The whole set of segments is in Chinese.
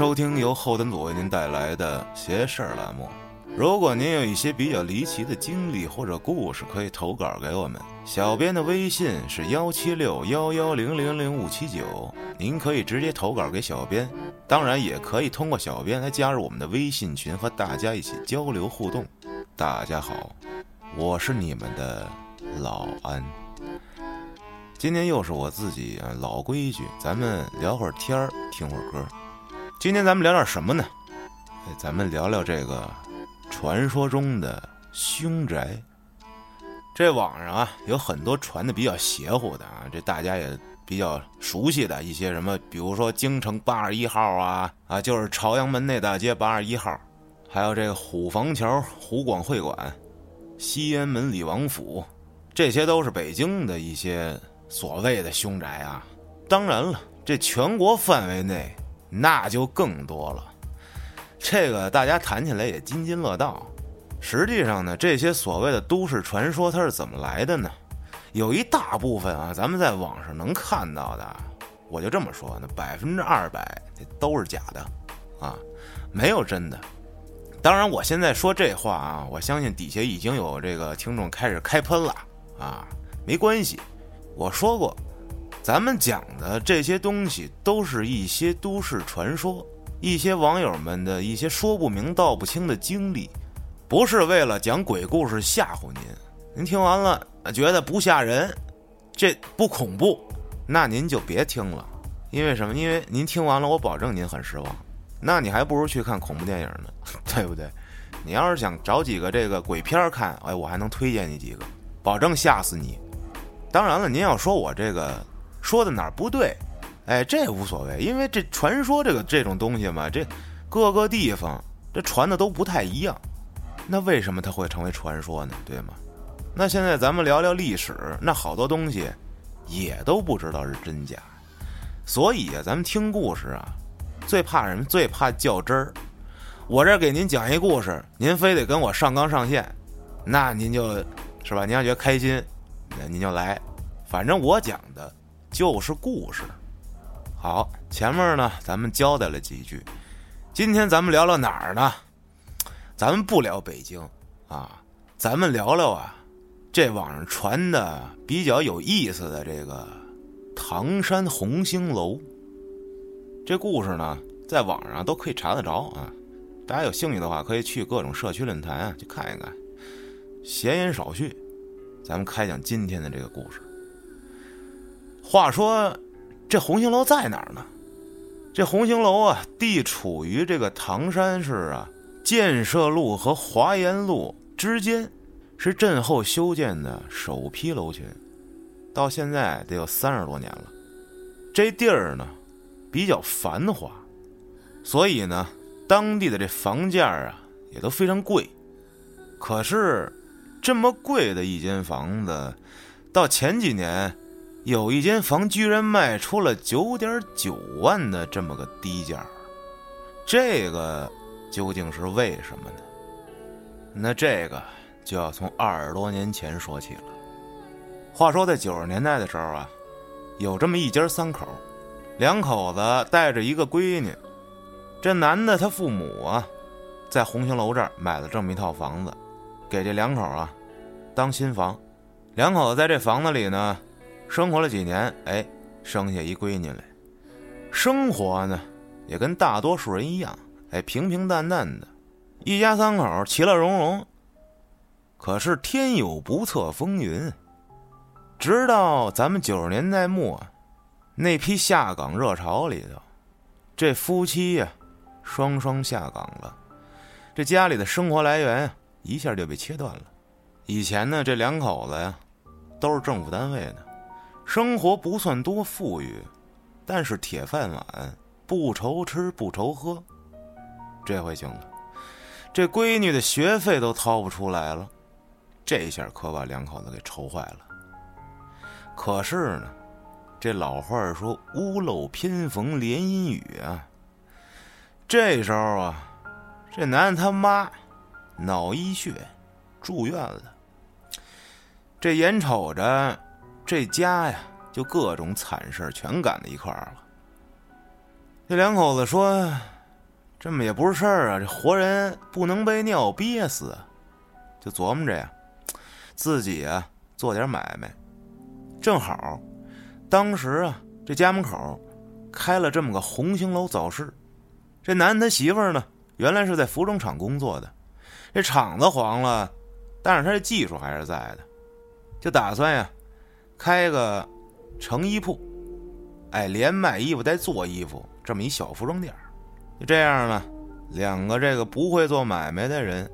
收听由后端组为您带来的“邪事儿”栏目。如果您有一些比较离奇的经历或者故事，可以投稿给我们。小编的微信是幺七六幺幺零零零五七九，您可以直接投稿给小编，当然也可以通过小编来加入我们的微信群，和大家一起交流互动。大家好，我是你们的老安。今天又是我自己啊，老规矩，咱们聊会儿天儿，听会儿歌。今天咱们聊点什么呢？哎，咱们聊聊这个传说中的凶宅。这网上啊有很多传的比较邪乎的啊，这大家也比较熟悉的一些什么，比如说京城八十一号啊啊，就是朝阳门内大街八十一号，还有这个虎坊桥湖广会馆、西安门李王府，这些都是北京的一些所谓的凶宅啊。当然了，这全国范围内那就更多了。这个大家谈起来也津津乐道。实际上呢，这些所谓的都市传说它是怎么来的呢？有一大部分啊，咱们在网上能看到的，我就这么说，那百分之二百都是假的，啊，没有真的。当然，我现在说这话啊，我相信底下已经有这个听众开始开喷了啊，没关系，我说过，咱们讲的这些东西都是一些都市传说，一些网友们的一些说不明道不清的经历。不是为了讲鬼故事吓唬您，您听完了觉得不吓人，这不恐怖，那您就别听了。因为什么？因为您听完了，我保证您很失望。那你还不如去看恐怖电影呢，对不对？你要是想找几个这个鬼片看，哎，我还能推荐你几个，保证吓死你。当然了，您要说我这个说的哪儿不对，哎，这无所谓，因为这传说这个这种东西嘛，这各个地方这传的都不太一样。那为什么它会成为传说呢？对吗？那现在咱们聊聊历史，那好多东西也都不知道是真假。所以啊，咱们听故事啊，最怕什么？最怕较真儿。我这给您讲一故事，您非得跟我上纲上线，那您就是吧？您要觉得开心，那您就来。反正我讲的就是故事。好，前面呢咱们交代了几句，今天咱们聊聊哪儿呢？咱们不聊北京，啊，咱们聊聊啊，这网上传的比较有意思的这个唐山红星楼。这故事呢，在网上都可以查得着啊。大家有兴趣的话，可以去各种社区论坛啊去看一看。闲言少叙，咱们开讲今天的这个故事。话说，这红星楼在哪儿呢？这红星楼啊，地处于这个唐山市啊。建设路和华严路之间，是震后修建的首批楼群，到现在得有三十多年了。这地儿呢，比较繁华，所以呢，当地的这房价啊也都非常贵。可是，这么贵的一间房子，到前几年，有一间房居然卖出了九点九万的这么个低价，这个。究竟是为什么呢？那这个就要从二十多年前说起了。话说在九十年代的时候啊，有这么一家三口，两口子带着一个闺女。这男的他父母啊，在红星楼这儿买了这么一套房子，给这两口啊当新房。两口子在这房子里呢，生活了几年，哎，生下一闺女来。生活呢，也跟大多数人一样。哎，平平淡淡的，一家三口其乐融融。可是天有不测风云，直到咱们九十年代末，那批下岗热潮里头，这夫妻呀，双双下岗了，这家里的生活来源一下就被切断了。以前呢，这两口子呀，都是政府单位的，生活不算多富裕，但是铁饭碗，不愁吃不愁喝。这回行了，这闺女的学费都掏不出来了，这下可把两口子给愁坏了。可是呢，这老话说“屋漏偏逢连阴雨”啊。这时候啊，这男的他妈脑溢血住院了。这眼瞅着这家呀，就各种惨事全赶在一块儿了。这两口子说：“这么也不是事儿啊，这活人不能被尿憋死。”就琢磨着呀，自己啊做点买卖。正好，当时啊这家门口开了这么个红星楼早市。这男的他媳妇儿呢，原来是在服装厂工作的，这厂子黄了，但是他这技术还是在的，就打算呀开个成衣铺，哎，连卖衣服带做衣服，这么一小服装店就这样呢，两个这个不会做买卖的人，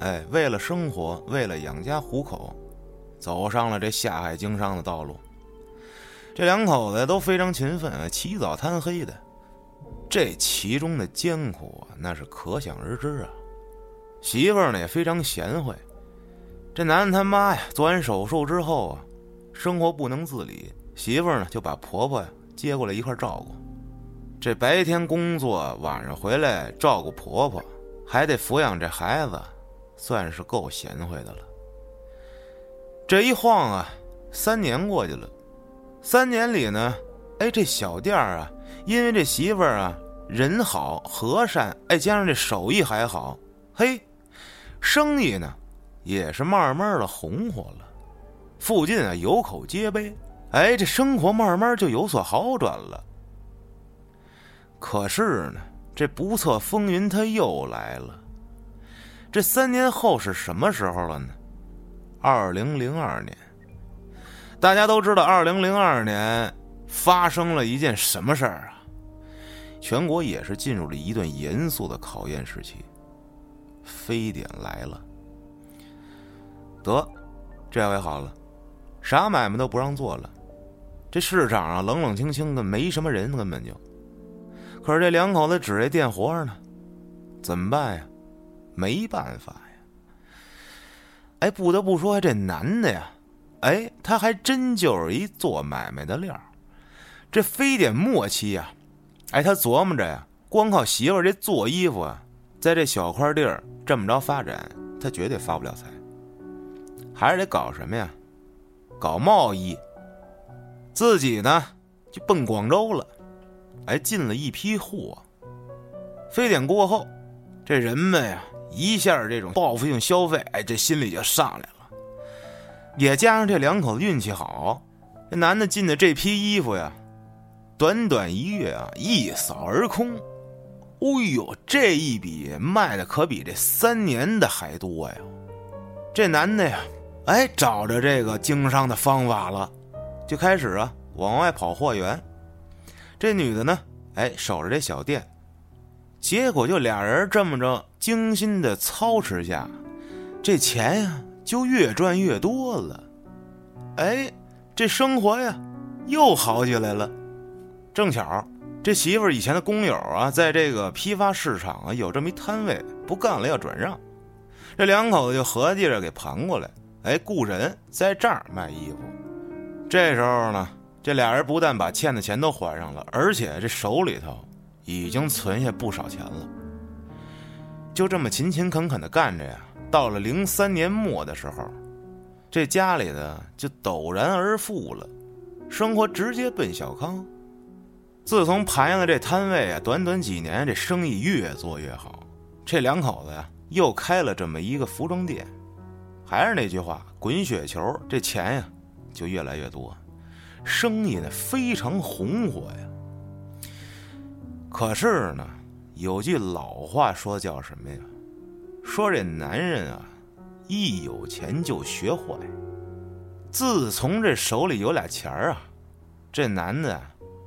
哎，为了生活，为了养家糊口，走上了这下海经商的道路。这两口子都非常勤奋，起早贪黑的。这其中的艰苦啊，那是可想而知啊。媳妇儿呢也非常贤惠。这男的他妈呀，做完手术之后啊，生活不能自理，媳妇儿呢就把婆婆呀接过来一块照顾。这白天工作，晚上回来照顾婆婆，还得抚养这孩子，算是够贤惠的了。这一晃啊，三年过去了。三年里呢，哎，这小店儿啊。因为这媳妇儿啊，人好和善，哎，加上这手艺还好，嘿，生意呢也是慢慢的红火了。附近啊有口皆碑，哎，这生活慢慢就有所好转了。可是呢，这不测风云它又来了。这三年后是什么时候了呢？二零零二年。大家都知道，二零零二年发生了一件什么事儿啊？全国也是进入了一段严肃的考验时期。非典来了，得，这回好了，啥买卖都不让做了，这市场上冷冷清清的，没什么人，根本就。可是这两口子指着店活着呢，怎么办呀？没办法呀。哎，不得不说，这男的呀，哎，他还真就是一做买卖的料。这非典末期呀。哎，他琢磨着呀，光靠媳妇这做衣服啊，在这小块地儿这么着发展，他绝对发不了财。还是得搞什么呀？搞贸易。自己呢，就奔广州了。哎，进了一批货。非典过后，这人们呀，一下这种报复性消费，哎，这心里就上来了。也加上这两口子运气好，这男的进的这批衣服呀。短短一月啊，一扫而空。哎呦，这一笔卖的可比这三年的还多呀！这男的呀，哎，找着这个经商的方法了，就开始啊往外跑货源。这女的呢，哎，守着这小店。结果就俩人这么着精心的操持下，这钱呀就越赚越多了。哎，这生活呀又好起来了。正巧，这媳妇以前的工友啊，在这个批发市场啊有这么一摊位，不干了要转让，这两口子就合计着给盘过来，哎，雇人在这儿卖衣服。这时候呢，这俩人不但把欠的钱都还上了，而且这手里头已经存下不少钱了。就这么勤勤恳恳的干着呀，到了零三年末的时候，这家里的就陡然而富了，生活直接奔小康。自从盘下了这摊位啊，短短几年，这生意越做越好。这两口子呀，又开了这么一个服装店。还是那句话，滚雪球，这钱呀就越来越多，生意呢非常红火呀。可是呢，有句老话说叫什么呀？说这男人啊，一有钱就学坏。自从这手里有俩钱儿啊，这男的。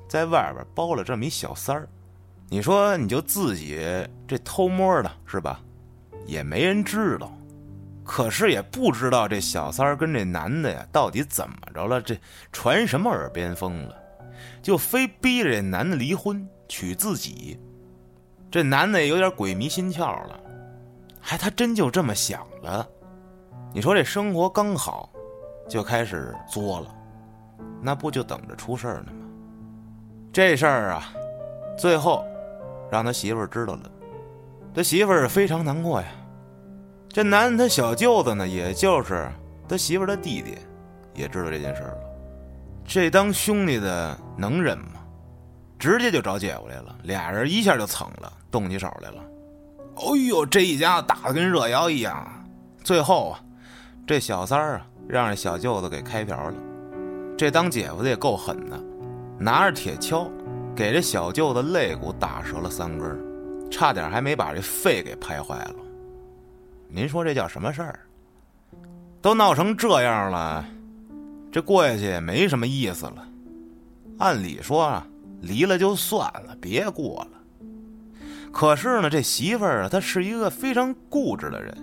在外边包了这么一小三儿，你说你就自己这偷摸的是吧？也没人知道，可是也不知道这小三儿跟这男的呀到底怎么着了，这传什么耳边风了，就非逼着这男的离婚娶自己。这男的也有点鬼迷心窍了，还他真就这么想了。你说这生活刚好，就开始作了，那不就等着出事儿呢吗？这事儿啊，最后让他媳妇儿知道了，他媳妇儿非常难过呀。这男的他小舅子呢，也就是他媳妇的弟弟，也知道这件事了。这当兄弟的能忍吗？直接就找姐夫来了，俩人一下就蹭了，动起手来了。哦呦，这一家子打的跟热窑一样。最后啊，这小三儿啊，让这小舅子给开瓢了。这当姐夫的也够狠的，拿着铁锹，给这小舅子肋骨打折了三根，差点还没把这肺给拍坏了。您说这叫什么事儿？都闹成这样了，这过下去也没什么意思了。按理说啊，离了就算了，别过了。可是呢，这媳妇儿啊，她是一个非常固执的人。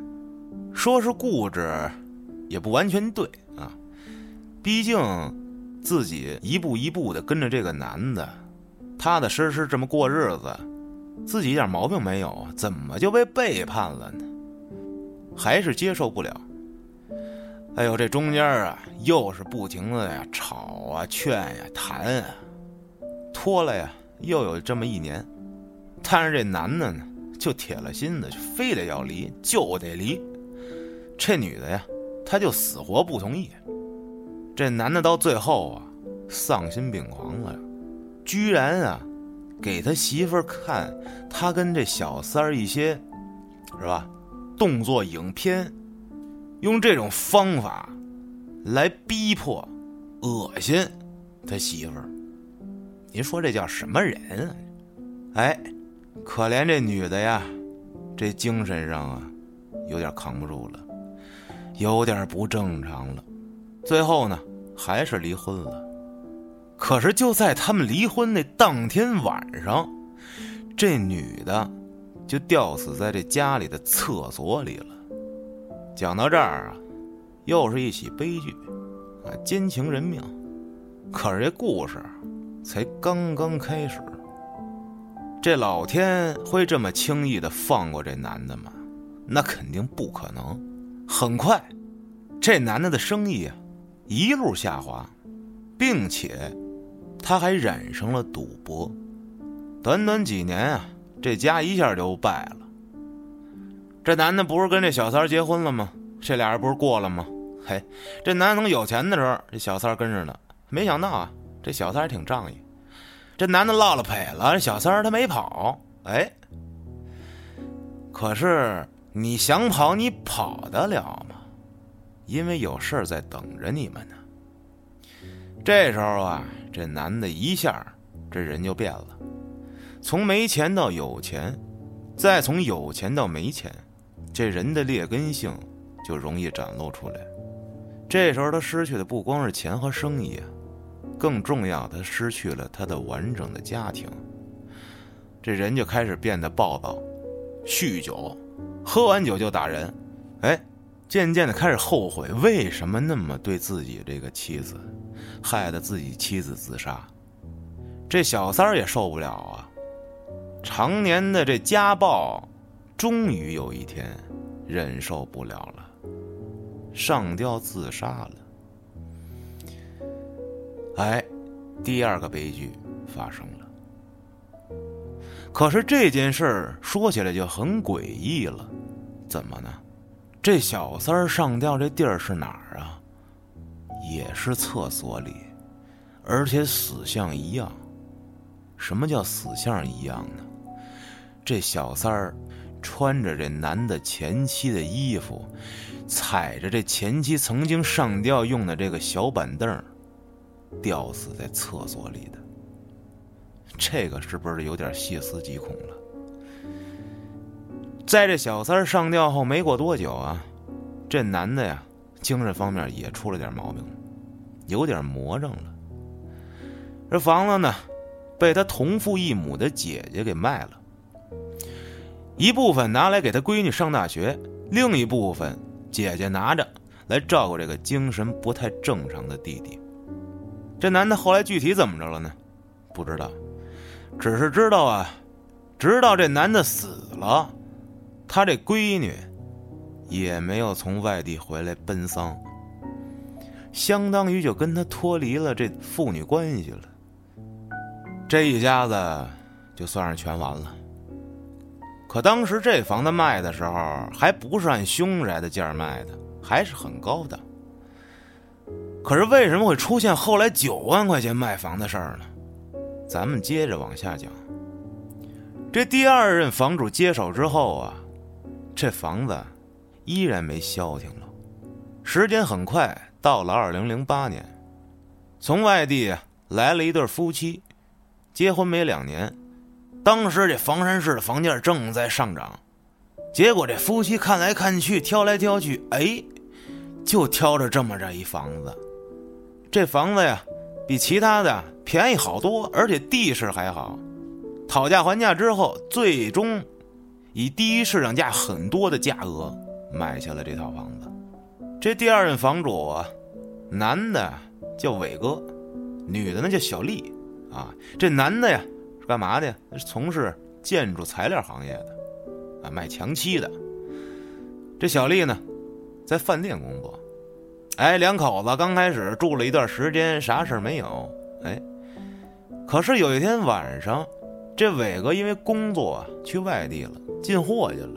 说是固执，也不完全对啊。毕竟自己一步一步的跟着这个男的，踏踏实实这么过日子，自己一点毛病没有，怎么就被背叛了呢？还是接受不了。哎呦，这中间啊，又是不停的呀，吵啊、劝呀、谈啊，拖了呀，又有这么一年。但是这男的呢，就铁了心的，就非得要离，就得离。这女的呀，她就死活不同意。这男的到最后啊，丧心病狂了，居然啊，给他媳妇儿看他跟这小三儿一些，是吧？动作影片，用这种方法来逼迫、恶心他媳妇儿。您说这叫什么人？哎。可怜这女的呀，这精神上啊，有点扛不住了，有点不正常了。最后呢，还是离婚了。可是就在他们离婚那当天晚上，这女的就吊死在这家里的厕所里了。讲到这儿啊，又是一起悲剧啊，奸情人命。可是这故事才刚刚开始。这老天会这么轻易的放过这男的吗？那肯定不可能。很快，这男的的生意啊一路下滑，并且他还染上了赌博。短短几年啊，这家一下就败了。这男的不是跟这小三结婚了吗？这俩人不是过了吗？嘿，这男的有钱的时候，这小三跟着呢。没想到啊，这小三还挺仗义。这男的落了赔了，这小三他没跑，哎，可是你想跑，你跑得了吗？因为有事儿在等着你们呢。这时候啊，这男的一下这人就变了，从没钱到有钱，再从有钱到没钱，这人的劣根性就容易展露出来。这时候他失去的不光是钱和生意。更重要，他失去了他的完整的家庭，这人就开始变得暴躁，酗酒，喝完酒就打人，哎，渐渐的开始后悔为什么那么对自己这个妻子，害得自己妻子自杀。这小三儿也受不了啊，常年的这家暴，终于有一天忍受不了了，上吊自杀了。哎，第二个悲剧发生了。可是这件事儿说起来就很诡异了，怎么呢？这小三儿上吊这地儿是哪儿啊？也是厕所里，而且死相一样。什么叫死相一样呢？这小三儿穿着这男的前妻的衣服，踩着这前妻曾经上吊用的这个小板凳。吊死在厕所里的，这个是不是有点细思极恐了？在这小三儿上吊后没过多久啊，这男的呀，精神方面也出了点毛病，有点魔怔了。这房子呢，被他同父异母的姐姐给卖了，一部分拿来给他闺女上大学，另一部分姐姐拿着来照顾这个精神不太正常的弟弟。这男的后来具体怎么着了呢？不知道，只是知道啊，直到这男的死了，他这闺女也没有从外地回来奔丧，相当于就跟他脱离了这父女关系了。这一家子就算是全完了。可当时这房子卖的时候，还不是按凶宅的价卖的，还是很高的。可是为什么会出现后来九万块钱卖房的事儿呢？咱们接着往下讲。这第二任房主接手之后啊，这房子依然没消停了。时间很快到了二零零八年，从外地来了一对夫妻，结婚没两年。当时这房山市的房价正在上涨，结果这夫妻看来看去，挑来挑去，哎，就挑着这么着一房子。这房子呀，比其他的便宜好多，而且地势还好。讨价还价之后，最终以低于市场价很多的价格买下了这套房子。这第二任房主啊，男的叫伟哥，女的呢叫小丽。啊，这男的呀。干嘛的？是从事建筑材料行业的，啊，卖墙漆的。这小丽呢，在饭店工作。哎，两口子刚开始住了一段时间，啥事没有。哎，可是有一天晚上，这伟哥因为工作去外地了，进货去了。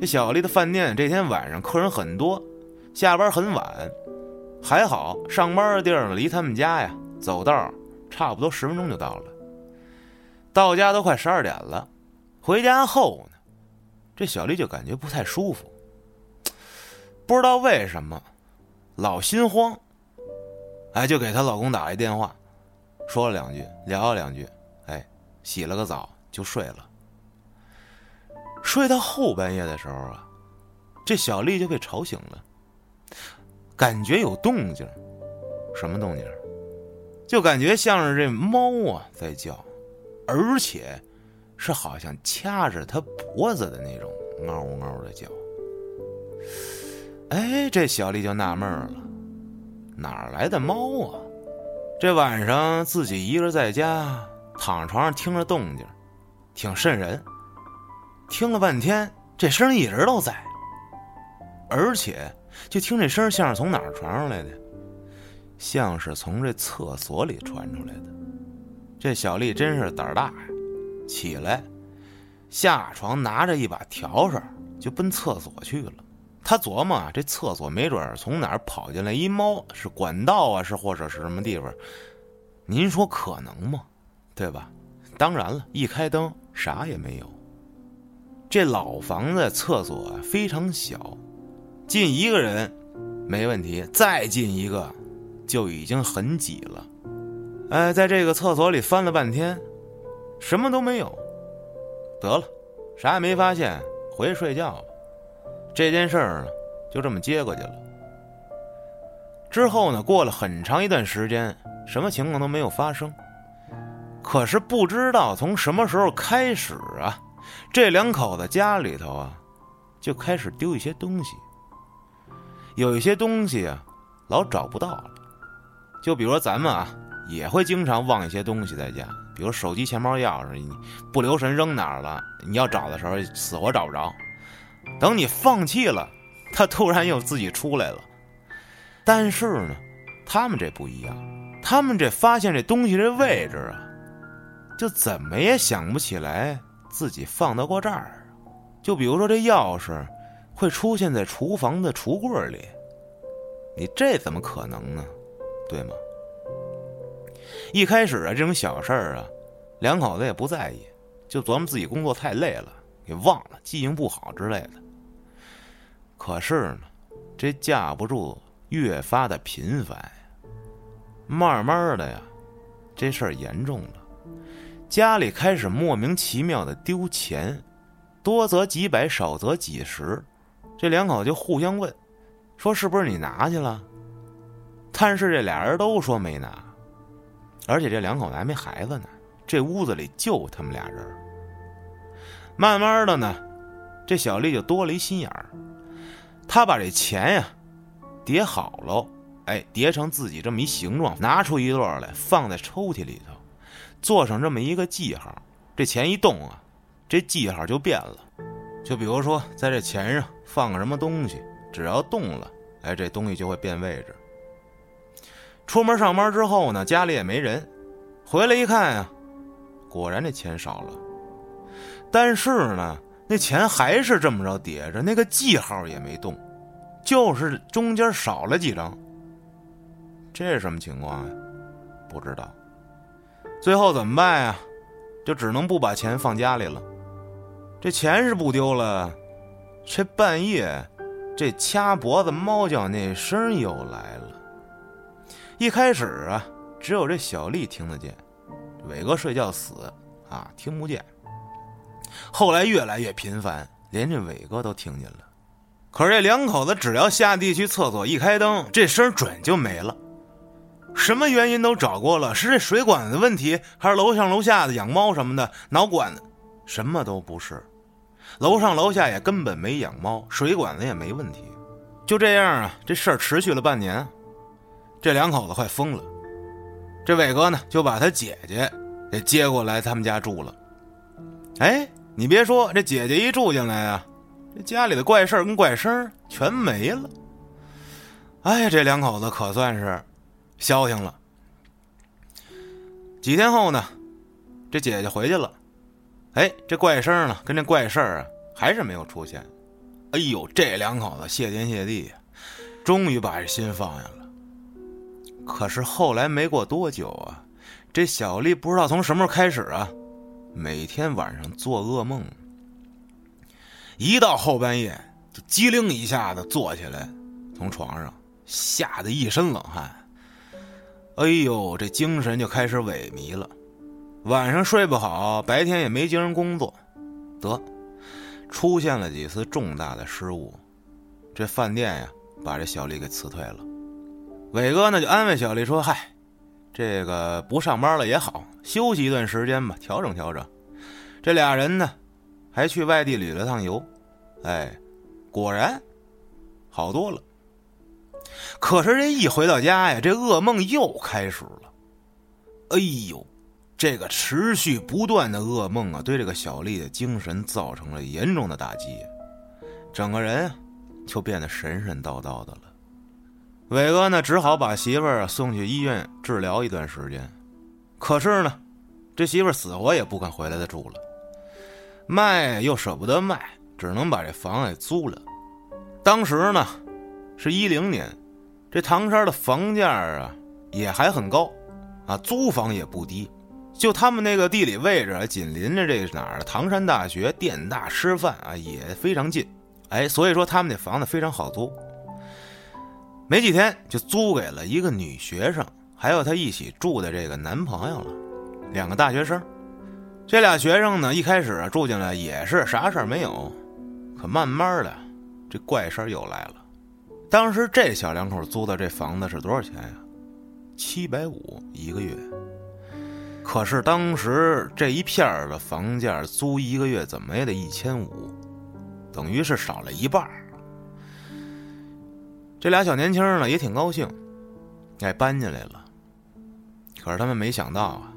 这小丽的饭店这天晚上客人很多，下班很晚，还好上班的地儿，离他们家呀走道差不多十分钟就到了。到家都快十二点了，回家后呢，这小丽就感觉不太舒服，不知道为什么，老心慌。哎，就给她老公打一电话，说了两句，聊了两句，哎，洗了个澡就睡了。睡到后半夜的时候啊，这小丽就被吵醒了，感觉有动静，什么动静？就感觉像是这猫啊在叫。而且，是好像掐着他脖子的那种嗷嗷的叫。哎，这小丽就纳闷了，哪来的猫啊？这晚上自己一个人在家，躺床上听着动静，挺瘆人。听了半天，这声一直都在，而且就听这声像是从哪儿传出来的，像是从这厕所里传出来的。这小丽真是胆儿大呀！起来，下床拿着一把笤帚就奔厕所去了。她琢磨啊，这厕所没准从哪儿跑进来一猫，是管道啊，是或者是什么地方？您说可能吗？对吧？当然了，一开灯啥也没有。这老房子厕所非常小，进一个人没问题，再进一个就已经很挤了。哎，在这个厕所里翻了半天，什么都没有。得了，啥也没发现，回去睡觉吧。这件事儿呢，就这么接过去了。之后呢，过了很长一段时间，什么情况都没有发生。可是不知道从什么时候开始啊，这两口子家里头啊，就开始丢一些东西。有一些东西啊，老找不到了。就比如说咱们啊。也会经常忘一些东西在家，比如手机、钱包、钥匙，你不留神扔哪儿了？你要找的时候死活找不着。等你放弃了，他突然又自己出来了。但是呢，他们这不一样，他们这发现这东西这位置啊，就怎么也想不起来自己放到过这儿。就比如说这钥匙会出现在厨房的橱柜里，你这怎么可能呢？对吗？一开始啊，这种小事儿啊，两口子也不在意，就琢磨自己工作太累了，给忘了，记性不好之类的。可是呢，这架不住越发的频繁，慢慢的呀，这事儿严重了，家里开始莫名其妙的丢钱，多则几百，少则几十，这两口就互相问，说是不是你拿去了？但是这俩人都说没拿。而且这两口子还没孩子呢，这屋子里就他们俩人。慢慢的呢，这小丽就多了一心眼儿，她把这钱呀叠好了，哎，叠成自己这么一形状，拿出一摞来放在抽屉里头，做上这么一个记号。这钱一动啊，这记号就变了。就比如说，在这钱上放个什么东西，只要动了，哎，这东西就会变位置。出门上班之后呢，家里也没人，回来一看呀，果然这钱少了，但是呢，那钱还是这么着叠着，那个记号也没动，就是中间少了几张。这是什么情况呀？不知道。最后怎么办呀？就只能不把钱放家里了。这钱是不丢了，这半夜这掐脖子猫叫那声又来了。一开始啊，只有这小丽听得见，伟哥睡觉死啊听不见。后来越来越频繁，连这伟哥都听见了。可是这两口子只要下地去厕所，一开灯，这声准就没了。什么原因都找过了，是这水管子问题，还是楼上楼下的养猫什么的挠管子？什么都不是，楼上楼下也根本没养猫，水管子也没问题。就这样啊，这事儿持续了半年，这两口子快疯了。这伟哥呢，就把他姐姐给接过来他们家住了。哎，你别说，这姐姐一住进来啊，这家里的怪事儿跟怪声全没了。哎，这两口子可算是。消停了。几天后呢，这姐姐回去了，哎，这怪声呢，跟这怪事儿啊，还是没有出现。哎呦，这两口子谢天谢地，终于把这心放下了。可是后来没过多久啊，这小丽不知道从什么时候开始啊，每天晚上做噩梦，一到后半夜就机灵一下子坐起来，从床上吓得一身冷汗。哎呦，这精神就开始萎靡了，晚上睡不好，白天也没精神工作，得出现了几次重大的失误，这饭店呀把这小丽给辞退了。伟哥呢就安慰小丽说：“嗨，这个不上班了也好，休息一段时间吧，调整调整。”这俩人呢还去外地旅了趟游，哎，果然好多了。可是这一回到家呀，这噩梦又开始了。哎呦，这个持续不断的噩梦啊，对这个小丽的精神造成了严重的打击，整个人就变得神神叨叨的了。伟哥呢，只好把媳妇儿送去医院治疗一段时间。可是呢，这媳妇儿死活也不肯回来再住了，卖又舍不得卖，只能把这房给租了。当时呢，是一零年。这唐山的房价啊，也还很高，啊，租房也不低。就他们那个地理位置，紧邻着这哪儿？唐山大学、电大师范啊，也非常近。哎，所以说他们那房子非常好租。没几天就租给了一个女学生，还有她一起住的这个男朋友了，两个大学生。这俩学生呢，一开始住进来也是啥事儿没有，可慢慢的，这怪事儿又来了。当时这小两口租的这房子是多少钱呀？七百五一个月。可是当时这一片的房价租一个月怎么也得一千五，等于是少了一半这俩小年轻呢也挺高兴，哎，搬进来了。可是他们没想到啊，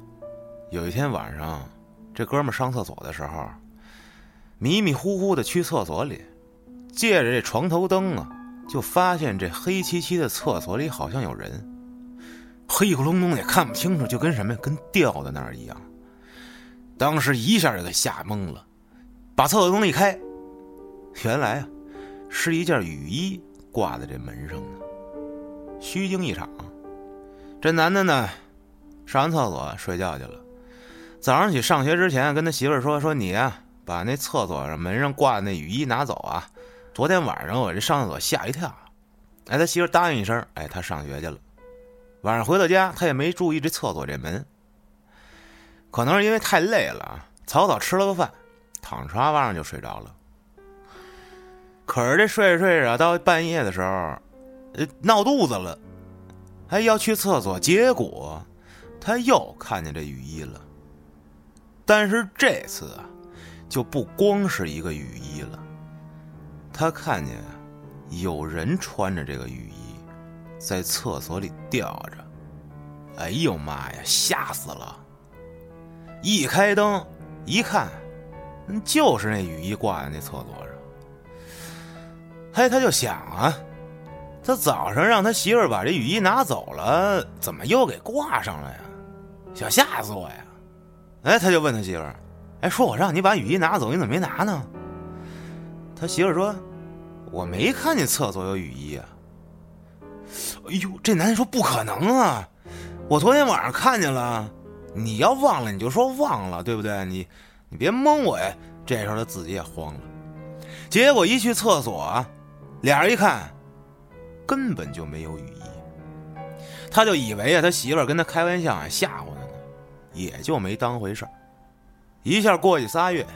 有一天晚上，这哥们上厕所的时候，迷迷糊糊的去厕所里，借着这床头灯啊。就发现这黑漆漆的厕所里好像有人，黑咕隆咚也看不清楚，就跟什么，跟掉在那儿一样。当时一下就给吓懵了，把厕所灯一开，原来啊，是一件雨衣挂在这门上呢。虚惊一场，这男的呢，上完厕所睡觉去了。早上起上学之前，跟他媳妇儿说：“说你啊，把那厕所上门上挂的那雨衣拿走啊。”昨天晚上我这上厕所吓一跳，哎，他媳妇答应一声，哎，他上学去了。晚上回到家，他也没注意这厕所这门，可能是因为太累了啊，草草吃了个饭，躺沙发上就睡着了。可是这睡着睡着，到半夜的时候，闹肚子了，还要去厕所，结果他又看见这雨衣了。但是这次啊，就不光是一个雨衣了。他看见有人穿着这个雨衣，在厕所里吊着。哎呦妈呀，吓死了！一开灯一看，就是那雨衣挂在那厕所上。嘿，他就想啊，他早上让他媳妇把这雨衣拿走了，怎么又给挂上了呀？想吓死我呀！哎，他就问他媳妇儿：“哎，说我让你把雨衣拿走，你怎么没拿呢？”他媳妇儿说。我没看见厕所有雨衣啊！哎呦，这男的说不可能啊！我昨天晚上看见了，你要忘了，你就说忘了，对不对？你你别蒙我呀！这时候他自己也慌了，结果一去厕所，俩人一看，根本就没有雨衣，他就以为啊，他媳妇跟他开玩笑啊，吓唬他呢，也就没当回事儿。一下过去仨月，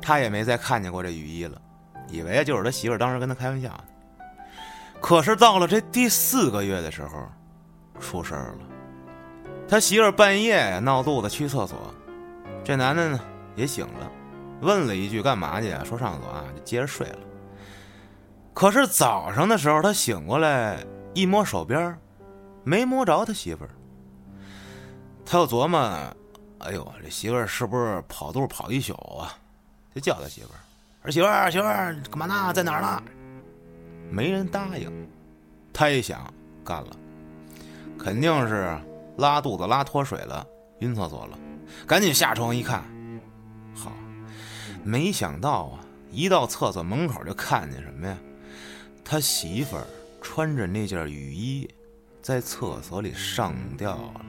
他也没再看见过这雨衣了，以为就是他媳妇当时跟他开玩笑呢。可是到了这第四个月的时候，出事儿了。他媳妇半夜闹肚子去厕所，这男的呢也醒了，问了一句干嘛去啊？说上厕所啊，就接着睡了。可是早上的时候他醒过来一摸手边，没摸着他媳妇儿。他又琢磨，哎呦，这媳妇儿是不是跑肚跑一宿啊？就叫他媳妇儿，儿媳妇儿媳妇儿干嘛呢？在哪儿呢？没人答应。他一想，干了，肯定是。拉肚子拉脱水了，晕厕所了，赶紧下床一看，好，没想到啊，一到厕所门口就看见什么呀？他媳妇儿穿着那件雨衣，在厕所里上吊了。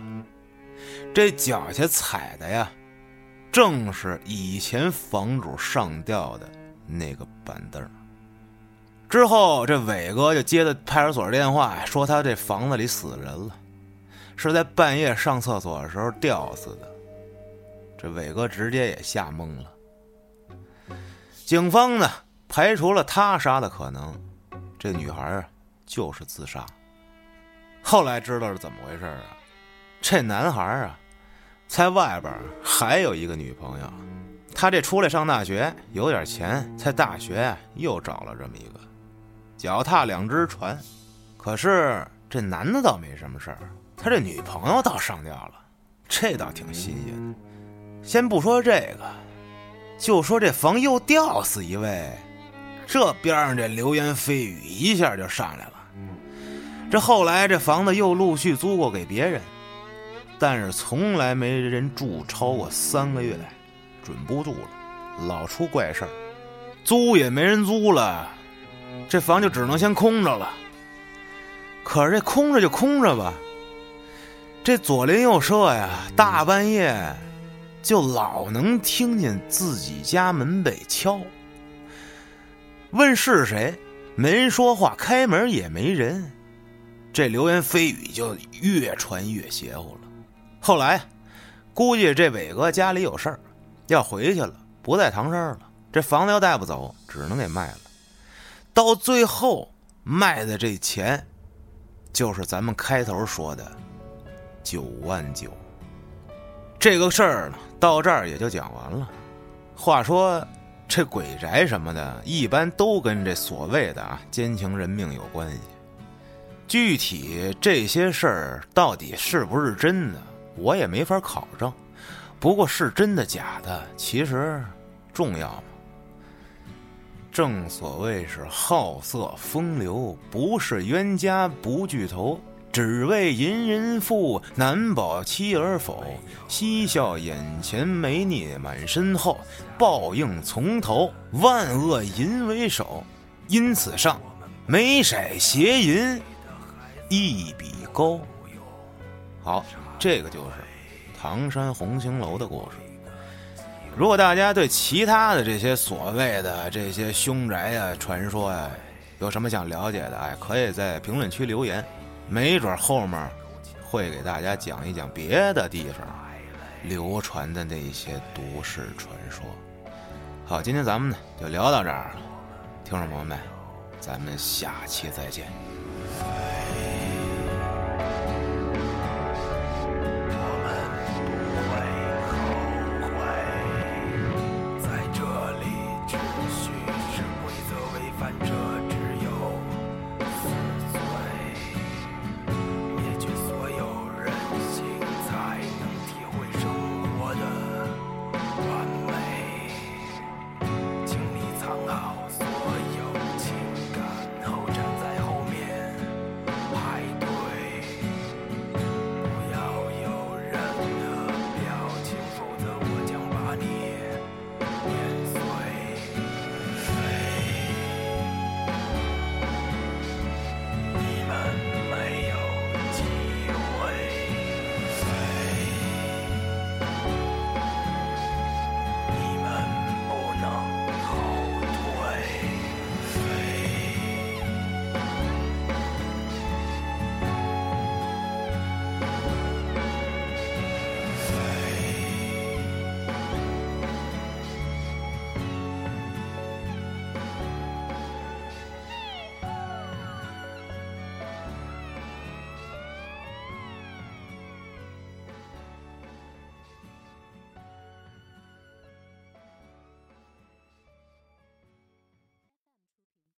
这脚下踩的呀，正是以前房主上吊的那个板凳。之后，这伟哥就接到派出所电话，说他这房子里死人了。是在半夜上厕所的时候吊死的，这伟哥直接也吓懵了。警方呢排除了他杀的可能，这女孩啊就是自杀。后来知道是怎么回事啊？这男孩啊在外边还有一个女朋友，他这出来上大学有点钱，在大学又找了这么一个，脚踏两只船。可是这男的倒没什么事儿。他这女朋友倒上吊了，这倒挺新鲜。先不说这个，就说这房又吊死一位，这边上这流言蜚语一下就上来了。这后来这房子又陆续租过给别人，但是从来没人住超过三个月，准不住了，老出怪事儿。租也没人租了，这房就只能先空着了。可是这空着就空着吧。这左邻右舍呀，大半夜就老能听见自己家门被敲。问是谁，没人说话，开门也没人。这流言蜚语就越传越邪乎了。后来，估计这伟哥家里有事儿，要回去了，不在唐山了。这房子又带不走，只能给卖了。到最后卖的这钱，就是咱们开头说的。九万九，这个事儿呢，到这儿也就讲完了。话说，这鬼宅什么的，一般都跟这所谓的啊奸情人命有关系。具体这些事儿到底是不是真的，我也没法考证。不过，是真的假的，其实重要吗？正所谓是好色风流，不是冤家不聚头。只为淫人妇，难保妻儿否？嬉笑眼前没孽满身后，报应从头，万恶淫为首。因此上，眉色邪淫一笔勾。好，这个就是唐山红星楼的故事。如果大家对其他的这些所谓的这些凶宅啊、传说啊，有什么想了解的，哎，可以在评论区留言。没准后面会给大家讲一讲别的地方流传的那些都市传说。好，今天咱们呢就聊到这儿，听众朋友们，咱们下期再见。